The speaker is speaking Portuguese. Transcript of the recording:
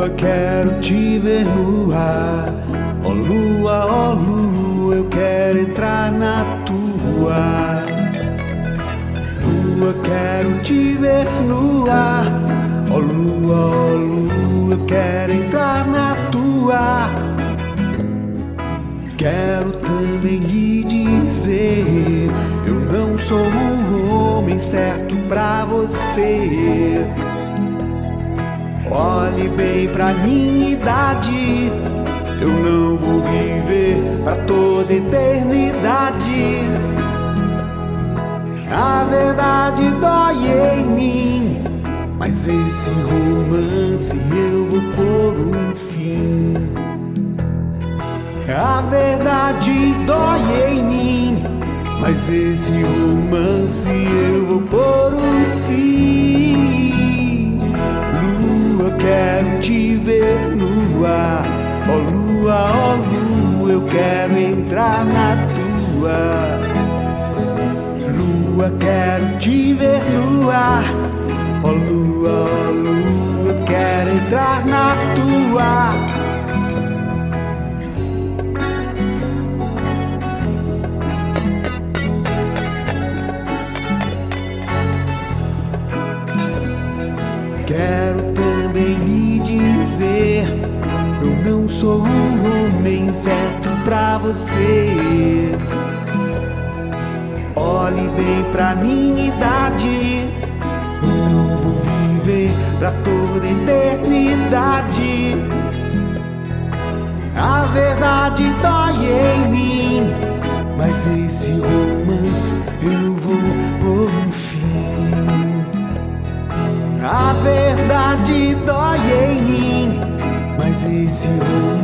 Lua, quero te ver no ar. Ó lua, ó lua, eu quero entrar na tua. Lua, quero te ver no ar. Ó lua, ó lua, eu quero entrar na tua. Quero também lhe dizer: eu não sou o homem certo pra você. Olhe bem pra minha idade. Eu não vou viver pra toda eternidade. A verdade dói em mim, mas esse romance eu vou pôr um fim. A verdade dói em mim, mas esse romance eu vou pôr Ó oh, lua, ó oh, lua, eu quero entrar na tua. Lua, quero te ver ar. Ó oh, lua, ó lua, eu quero entrar na tua. Quero dizer: Eu não sou o homem certo pra você. Olhe bem pra minha idade. Eu não vou viver pra toda eternidade. A verdade dói em mim, mas esse romance eu vou por um fim. A verdade encerrou.